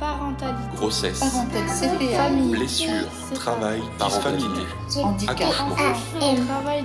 Parentalité. grossesse, CPA. Famille. blessure, travail, disfamilié, Handicap. accouchement, Travail.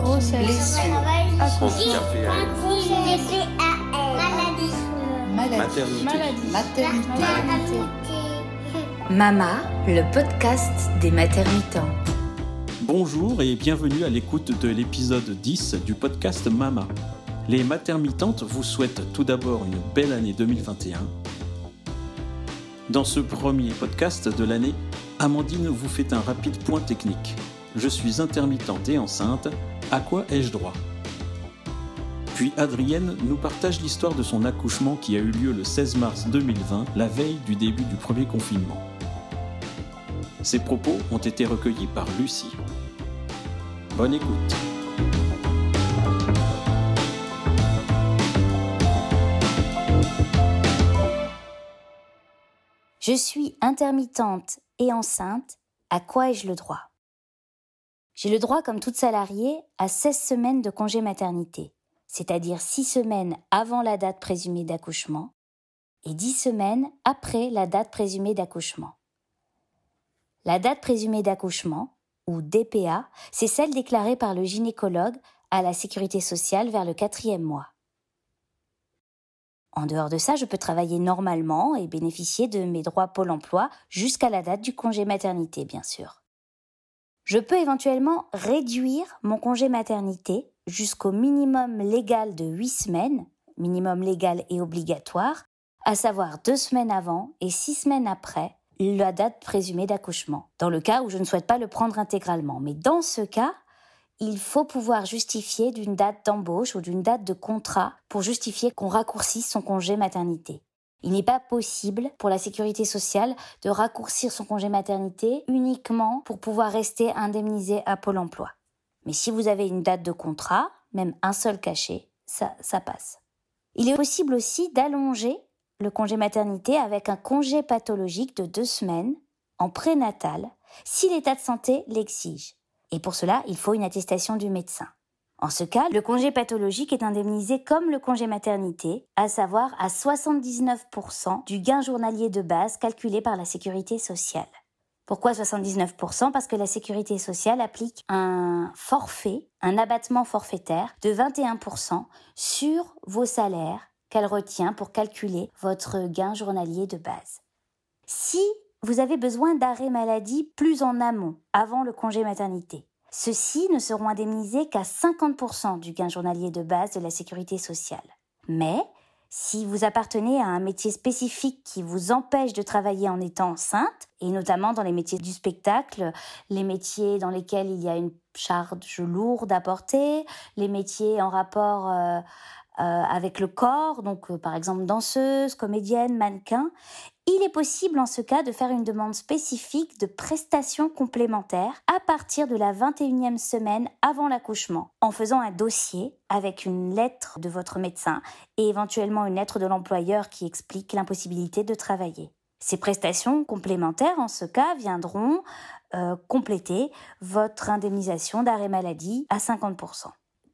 Grossesse. Handicap Maladie. maternité, Maladie. Maternité. Maternité. Mama, le podcast des maternitantes. Bonjour et bienvenue à l'écoute de l'épisode 10 du podcast Mama. Les maternitantes vous souhaitent tout d'abord une belle année 2021. Dans ce premier podcast de l'année, Amandine vous fait un rapide point technique. Je suis intermittente et enceinte, à quoi ai-je droit? Puis Adrienne nous partage l'histoire de son accouchement qui a eu lieu le 16 mars 2020, la veille du début du premier confinement. Ces propos ont été recueillis par Lucie. Bonne écoute. Je suis intermittente et enceinte. À quoi ai-je le droit? J'ai le droit, comme toute salariée, à 16 semaines de congé maternité, c'est-à-dire 6 semaines avant la date présumée d'accouchement et 10 semaines après la date présumée d'accouchement. La date présumée d'accouchement, ou DPA, c'est celle déclarée par le gynécologue à la sécurité sociale vers le quatrième mois. En dehors de ça, je peux travailler normalement et bénéficier de mes droits Pôle emploi jusqu'à la date du congé maternité, bien sûr. Je peux éventuellement réduire mon congé maternité jusqu'au minimum légal de 8 semaines, minimum légal et obligatoire, à savoir 2 semaines avant et 6 semaines après la date présumée d'accouchement, dans le cas où je ne souhaite pas le prendre intégralement. Mais dans ce cas, il faut pouvoir justifier d'une date d'embauche ou d'une date de contrat pour justifier qu'on raccourcisse son congé maternité. Il n'est pas possible pour la sécurité sociale de raccourcir son congé maternité uniquement pour pouvoir rester indemnisé à Pôle emploi. Mais si vous avez une date de contrat, même un seul cachet, ça, passe. Il est possible aussi d'allonger le congé maternité avec un congé pathologique de deux semaines en prénatal si l'état de santé l'exige. Et pour cela, il faut une attestation du médecin. En ce cas, le congé pathologique est indemnisé comme le congé maternité, à savoir à 79% du gain journalier de base calculé par la sécurité sociale. Pourquoi 79% Parce que la sécurité sociale applique un forfait, un abattement forfaitaire de 21% sur vos salaires qu'elle retient pour calculer votre gain journalier de base. Si vous avez besoin d'arrêt maladie plus en amont, avant le congé maternité, ceux-ci ne seront indemnisés qu'à 50% du gain journalier de base de la sécurité sociale. Mais si vous appartenez à un métier spécifique qui vous empêche de travailler en étant enceinte, et notamment dans les métiers du spectacle, les métiers dans lesquels il y a une charge lourde à porter, les métiers en rapport euh, euh, avec le corps, donc euh, par exemple danseuse, comédienne, mannequin, il est possible en ce cas de faire une demande spécifique de prestations complémentaires à partir de la 21e semaine avant l'accouchement, en faisant un dossier avec une lettre de votre médecin et éventuellement une lettre de l'employeur qui explique l'impossibilité de travailler. Ces prestations complémentaires, en ce cas, viendront euh, compléter votre indemnisation d'arrêt maladie à 50%.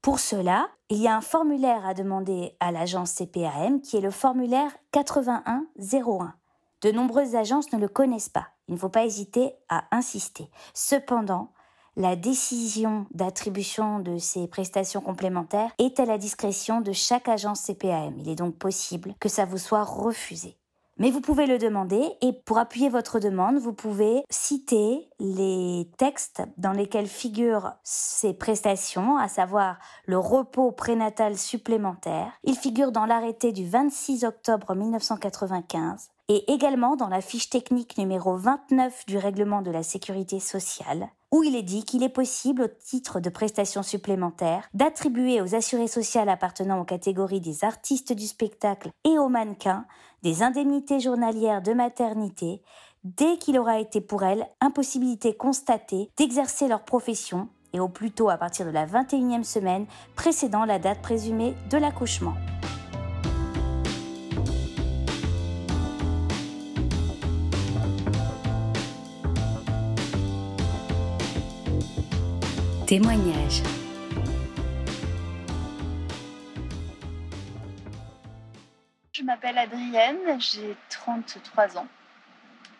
Pour cela, il y a un formulaire à demander à l'agence CPAM qui est le formulaire 8101. De nombreuses agences ne le connaissent pas. Il ne faut pas hésiter à insister. Cependant, la décision d'attribution de ces prestations complémentaires est à la discrétion de chaque agence CPAM. Il est donc possible que ça vous soit refusé. Mais vous pouvez le demander et pour appuyer votre demande, vous pouvez citer les textes dans lesquels figurent ces prestations, à savoir le repos prénatal supplémentaire. Il figure dans l'arrêté du 26 octobre 1995 et également dans la fiche technique numéro 29 du règlement de la sécurité sociale, où il est dit qu'il est possible, au titre de prestations supplémentaires, d'attribuer aux assurés sociales appartenant aux catégories des artistes du spectacle et aux mannequins des indemnités journalières de maternité dès qu'il aura été pour elles impossibilité constatée d'exercer leur profession et au plus tôt à partir de la 21e semaine précédant la date présumée de l'accouchement. Témoignage. Je m'appelle Adrienne, j'ai 33 ans.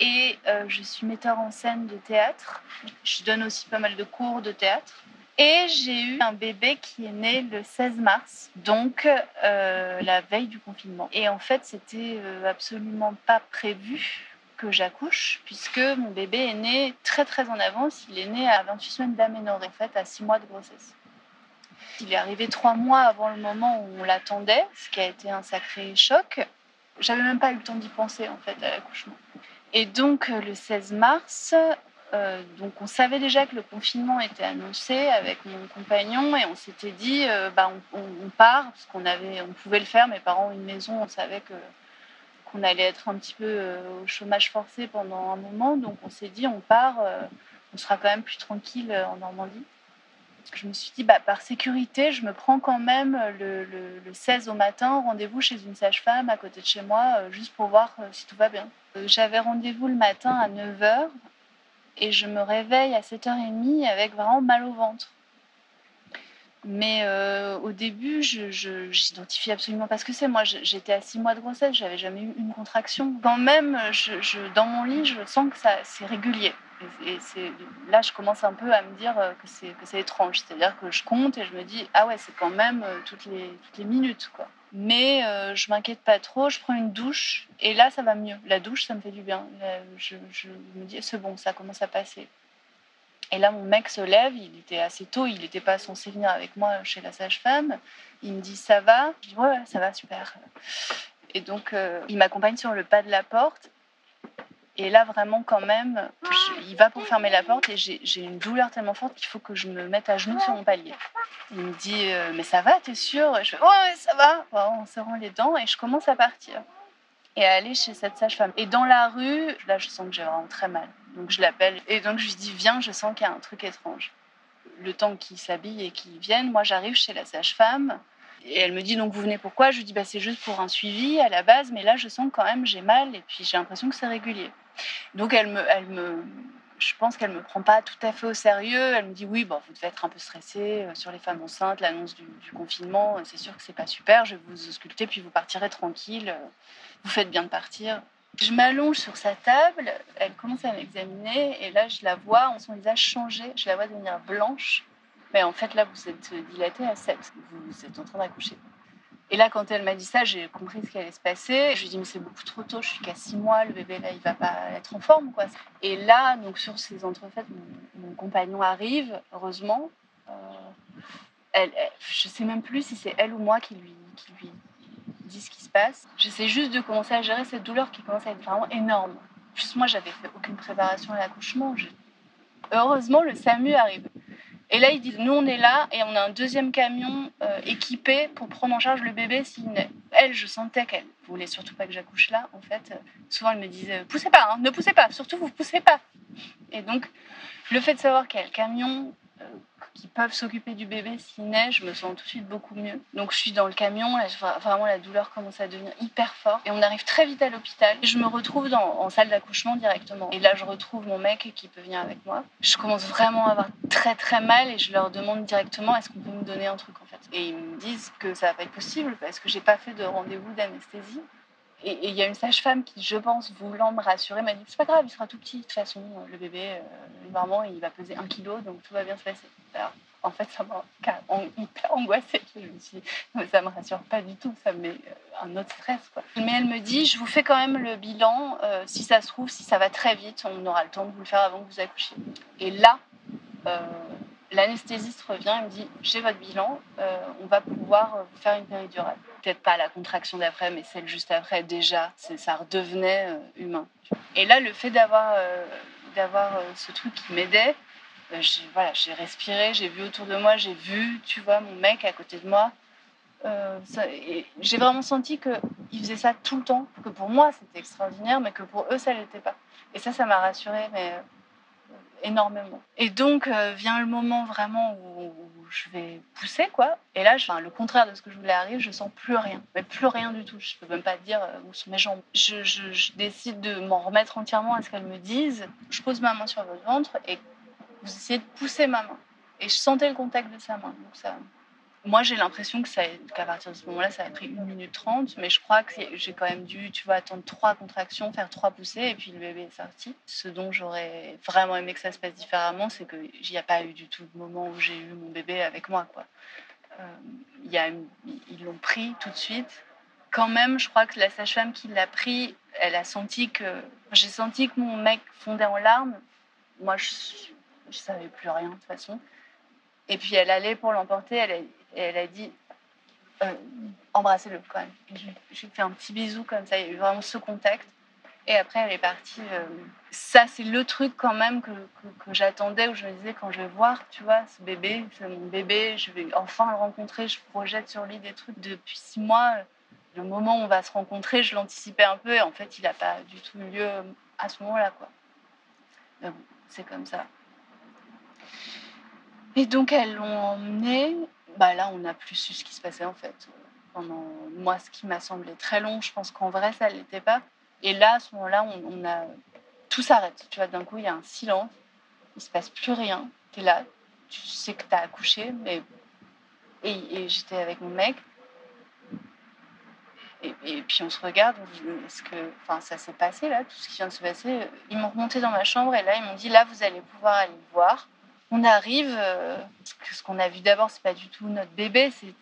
Et euh, je suis metteur en scène de théâtre. Je donne aussi pas mal de cours de théâtre. Et j'ai eu un bébé qui est né le 16 mars, donc euh, la veille du confinement. Et en fait, c'était euh, absolument pas prévu que j'accouche, puisque mon bébé est né très très en avance. Il est né à 28 semaines d'aménorrhée, en fait, à 6 mois de grossesse. Il est arrivé trois mois avant le moment où on l'attendait, ce qui a été un sacré choc. J'avais même pas eu le temps d'y penser en fait à l'accouchement. Et donc le 16 mars, euh, donc on savait déjà que le confinement était annoncé avec mon compagnon et on s'était dit euh, bah on, part parce qu'on avait on pouvait le faire mes parents ont une maison on savait que qu'on allait être un petit peu euh, au chômage forcé pendant un moment donc on s'est dit on part on sera quand même plus tranquille en Normandie je me suis dit, bah, par sécurité, je me prends quand même le, le, le 16 au matin, rendez-vous chez une sage-femme à côté de chez moi, euh, juste pour voir euh, si tout va bien. Euh, J'avais rendez-vous le matin à 9h et je me réveille à 7h30 avec vraiment mal au ventre. Mais euh, au début, je n'identifie absolument pas ce que c'est. Moi, j'étais à 6 mois de grossesse, j'avais jamais eu une contraction. Quand même, dans mon lit, je sens que c'est régulier. Et, là, je commence un peu à me dire que c'est étrange. C'est-à-dire que je compte et je me dis, ah ouais, c'est quand même euh, toutes les, minutes. quoi. Mais euh, je m'inquiète pas trop, je prends une douche et là, ça va mieux. La douche, ça me fait du bien. Je, je me dis, c'est bon, ça commence à passer. Et là, mon mec se lève, il était assez tôt, il n'était pas censé venir avec moi chez la sage-femme. Il me dit Ça va? Je dis Ouais, ça va, super. Et donc, euh, il m'accompagne sur le pas de la porte. Et là, vraiment, quand même, il va pour fermer la porte et j'ai une douleur tellement forte qu'il faut que je me mette à genoux sur mon palier. Il me dit euh, Mais ça va, t'es sûr? Et Je fais Ouais, ça va. On se rend les dents et je commence à partir et à aller chez cette sage-femme. Et dans la rue, là, je sens que j'ai vraiment très mal. Donc je l'appelle et donc je lui dis Viens, je sens qu'il y a un truc étrange. Le temps qu'il s'habille et qu'il vienne, moi j'arrive chez la sage-femme et elle me dit Donc vous venez pourquoi? Je lui dis bah, C'est juste pour un suivi à la base, mais là je sens quand même j'ai mal et puis j'ai l'impression que c'est régulier. Donc elle me. Elle me je pense qu'elle me prend pas tout à fait au sérieux. Elle me dit oui, bon, vous devez être un peu stressé sur les femmes enceintes, l'annonce du, confinement. C'est sûr que c'est pas super. Je vais vous ausculter puis vous partirez tranquille. Vous faites bien de partir. Je m'allonge sur sa table, elle commence à m'examiner et là je la vois, son visage changer, je la vois devenir blanche. Mais en fait là vous êtes dilatée à 7, vous êtes en train d'accoucher. Et là quand elle m'a dit ça, j'ai compris ce qui allait se passer. Je lui ai dit mais c'est beaucoup trop tôt, je suis qu'à 6 mois, le bébé là il va pas être en forme quoi. Et là donc sur ces entrefaites, mon, compagnon arrive, heureusement. Euh, elle, je sais même plus si c'est elle ou moi qui lui, qui lui dit ce qui se passe. J'essaie juste de commencer à gérer cette douleur qui commence à être vraiment énorme. Juste moi, j'avais fait aucune préparation à l'accouchement. Heureusement, le SAMU arrive. Et là, ils disent, nous, on est là et on a un deuxième camion euh, équipé pour prendre en charge le bébé s'il naît. Elle, je sentais qu'elle voulait surtout pas que j'accouche là. En fait, souvent, elle me disait, poussez pas, hein, ne poussez pas, surtout vous poussez pas. Et donc, le fait de savoir qu'il camion qui peuvent s'occuper du bébé s'il naît, je me sens tout de suite beaucoup mieux. Donc je suis dans le camion, là, vraiment la douleur commence à devenir hyper forte. Et on arrive très vite à l'hôpital. Je me retrouve en salle d'accouchement directement. Et là, je retrouve mon mec qui peut venir avec moi. Je commence vraiment à avoir très très mal et je leur demande directement est-ce qu'on peut me donner un truc en fait? Et ils me disent que ça va pas être possible parce que j'ai pas fait de rendez-vous d'anesthésie. Et il y a une sage-femme qui, je pense, voulant me rassurer, m'a dit c'est pas grave, il sera tout petit. De toute façon, le bébé, euh, normalement, il va peser un kilo, donc tout va bien se passer. En fait, ça m'a hyper angoissée. Je me suis dit, mais ça me rassure pas du tout, ça me met un autre stress. Mais elle me dit, je vous fais quand même le bilan. Euh, si ça se trouve, si ça va très vite, on aura le temps de vous le faire avant que vous accouchiez. Et là, euh, l'anesthésiste revient et me dit, j'ai votre bilan, euh, on va pouvoir vous faire une péridurale. Peut-être pas la contraction d'après, mais celle juste après, déjà, ça redevenait euh, humain. Et là, le fait d'avoir euh, d'avoir ce truc qui m'aidait, j'ai respiré, j'ai vu autour de moi, j'ai vu, tu vois, mon mec à côté de moi. Euh, j'ai vraiment senti qu'ils faisaient ça tout le temps, que pour moi c'était extraordinaire, mais que pour eux ça l'était pas. Et ça, ça m'a rassurée, mais euh, énormément. Et donc euh, vient le moment vraiment où, je vais pousser, quoi. Et là, le contraire de ce que je voulais arriver, je sens plus rien, mais plus rien du tout. Je peux même pas dire où sont mes jambes. Je, je, je décide de m'en remettre entièrement à ce qu'elles me disent. Je pose ma main sur votre ventre et vous essayez de pousser ma main. Et je sentais le contact de sa main. Donc ça, moi, j'ai l'impression qu'à partir de ce moment-là, ça a pris 1 minute 30, mais je crois que j'ai quand même dû, tu vois, attendre trois contractions, faire trois poussées, et puis le bébé est sorti. Ce dont j'aurais vraiment aimé que ça se passe différemment, c'est qu'il n'y a pas eu du tout le moment où j'ai eu mon bébé avec moi, quoi. Euh, y a, ils l'ont pris tout de suite. Quand même, je crois que la sage-femme qui l'a pris, elle a senti que... J'ai senti que mon mec fondait en larmes. Moi, je ne savais plus rien, de toute façon. Et puis elle allait pour l'emporter, a, elle a dit euh, embrassez-le quand même. J'ai fait un petit bisou comme ça, il y a eu vraiment ce contact. Et après, elle est partie. Euh, ça, c'est le truc quand même que, que, j'attendais, où je me disais, quand je vais voir, tu vois, ce bébé, c'est mon bébé, je vais enfin le rencontrer, je projette sur lui des trucs. Depuis six mois, le moment où on va se rencontrer, je l'anticipais un peu, et en fait, il n'a pas du tout eu lieu à ce moment-là, quoi. Mais bon, c'est comme ça. Et donc, elles l'ont emmené. Bah là, on n'a plus su ce qui se passait en fait. Pendant moi, ce qui m'a semblé très long, je pense qu'en vrai, ça ne l'était pas. Et là, à ce moment-là, on, a tout s'arrête. Tu vois, d'un coup, il y a un silence. Il se passe plus rien. Tu es là, tu sais que tu as accouché, mais et, j'étais avec mon mec. Et, puis on se regarde, on dit, est-ce que, enfin, ça s'est passé là, tout ce qui vient de se passer? Ils m'ont remonté dans ma chambre et là, ils m'ont dit, là, vous allez pouvoir aller le voir on arrive, euh, ce qu'on a vu d'abord, c'est pas du tout notre bébé, c'est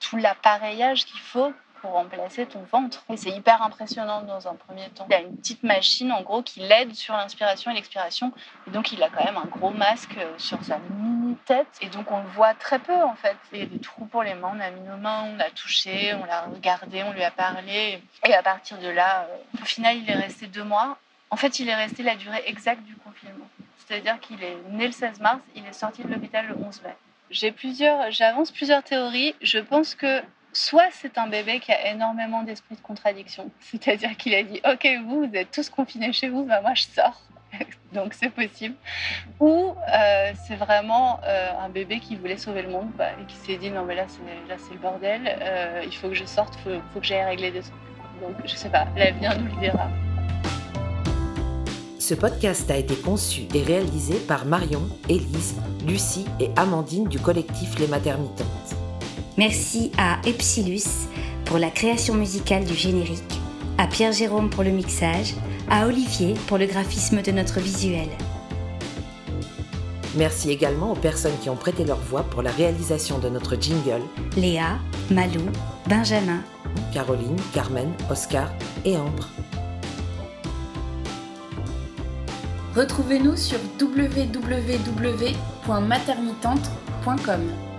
tout l'appareillage qu'il faut pour remplacer ton ventre. Et c'est hyper impressionnant dans un premier temps. Il y a une petite machine en gros qui l'aide sur l'inspiration et l'expiration. Et donc il a quand même un gros masque euh, sur sa mini tête. Et donc on le voit très peu en fait. Il y a des trous pour les mains, on a mis nos mains, on l'a touché, on l'a regardé, on lui a parlé. Et à partir de là, euh, au final il est resté deux mois. En fait il est resté la durée exacte du confinement. C'est-à-dire qu'il est né le 16 mars, il est sorti de l'hôpital le 11 mai. J'ai plusieurs, j'avance plusieurs théories. Je pense que soit c'est un bébé qui a énormément d'esprit de contradiction, c'est-à-dire qu'il a dit ok vous vous êtes tous confinés chez vous, bah moi je sors, donc c'est possible. Ou euh, c'est vraiment euh, un bébé qui voulait sauver le monde bah, et qui s'est dit non mais là c'est le bordel, euh, il faut que je sorte, il faut, faut, que j'aille régler des trucs. Donc je sais pas, l'avenir nous le dira. Ce podcast a été conçu et réalisé par Marion, Élise, Lucie et Amandine du collectif Les Maternitantes. Merci à Epsilus pour la création musicale du générique, à Pierre-Jérôme pour le mixage, à Olivier pour le graphisme de notre visuel. Merci également aux personnes qui ont prêté leur voix pour la réalisation de notre jingle. Léa, Malou, Benjamin, Caroline, Carmen, Oscar et Ambre. Retrouvez-nous sur www.maternitante.com.